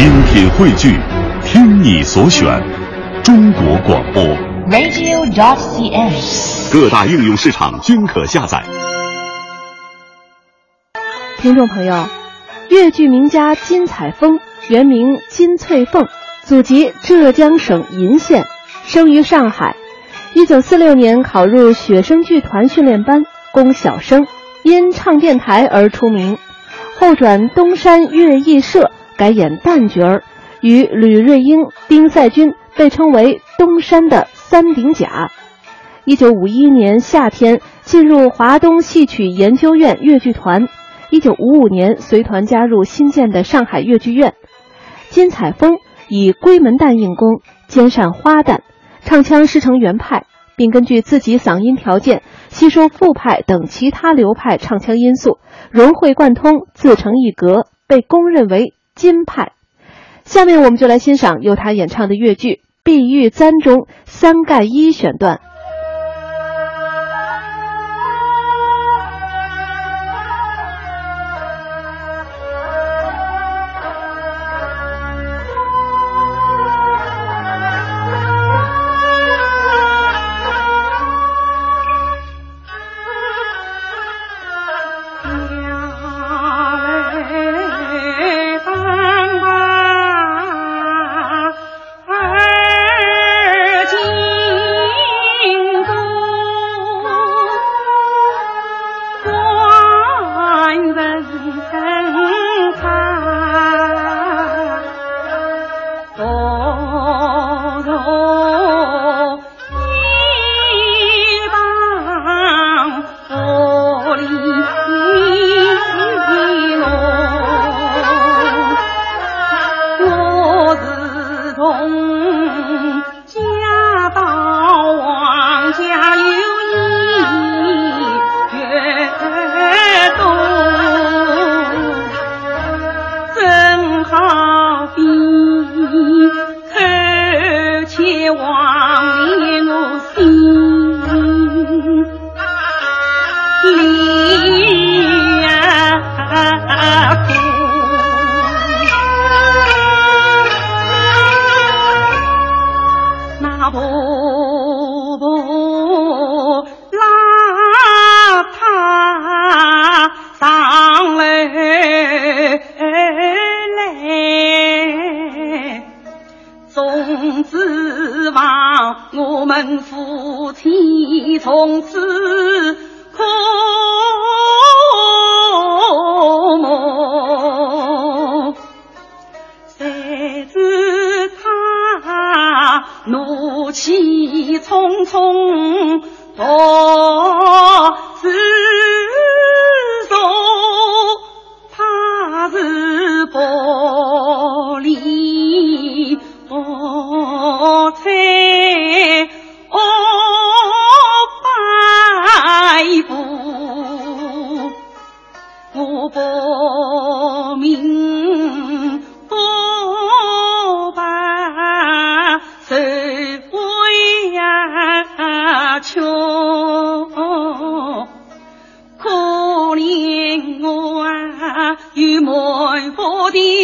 精品汇聚，听你所选，中国广播。radio.cn。各大应用市场均可下载。听众朋友，越剧名家金彩凤，原名金翠凤，祖籍浙江省鄞县，生于上海。一九四六年考入学生剧团训练班，供小生，因唱电台而出名。后转东山乐艺社，改演旦角儿，与吕瑞英、丁赛军被称为东山的三顶甲。一九五一年夏天进入华东戏曲研究院越剧团。一九五五年随团加入新建的上海越剧院。金彩风以闺门旦硬功，兼善花旦，唱腔师承原派，并根据自己嗓音条件吸收副派等其他流派唱腔因素，融会贯通，自成一格，被公认为金派。下面我们就来欣赏由他演唱的越剧《碧玉簪》中三盖一选段。大步拉他上楼来，从此往我们夫妻从此可。气匆匆，多。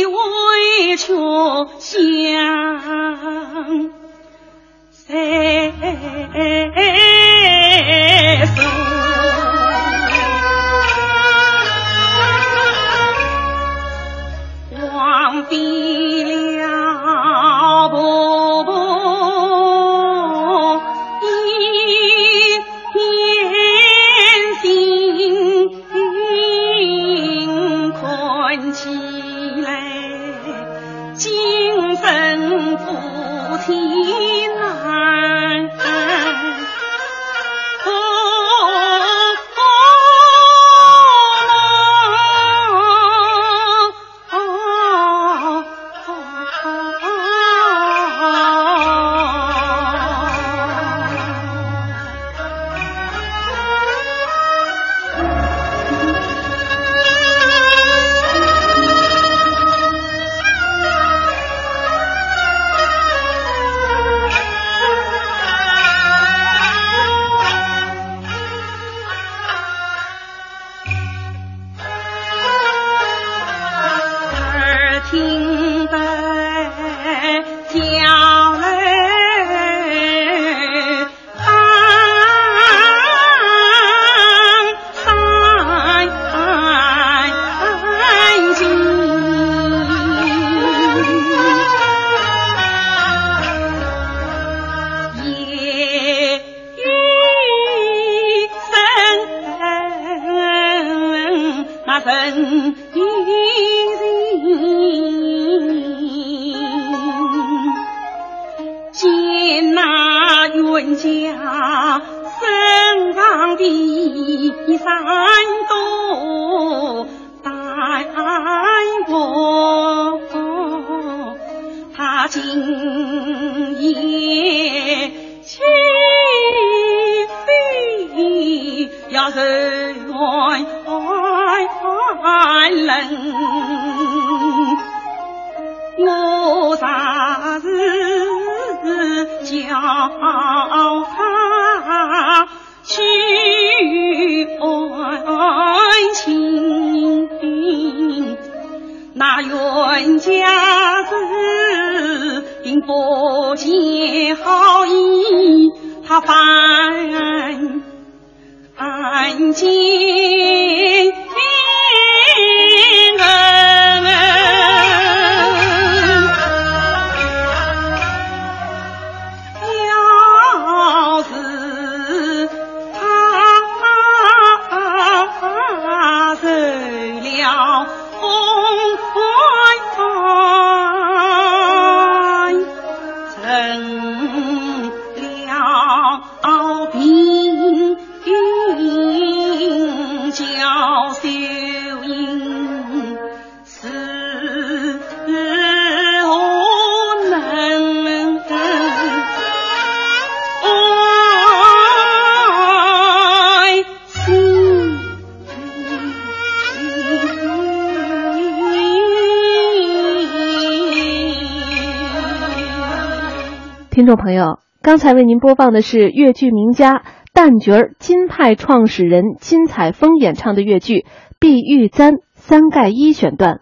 为求乡在手皇帝了婆婆一片心看起今生不提难分隐，见那冤家身上的衣衫多，待我他今夜。呀走。冷，我啥时叫他去安亲？那冤家子并不见好意，他反见。听众朋友，刚才为您播放的是越剧名家旦角儿金派创始人金采风演唱的越剧《碧玉簪三盖一》选段。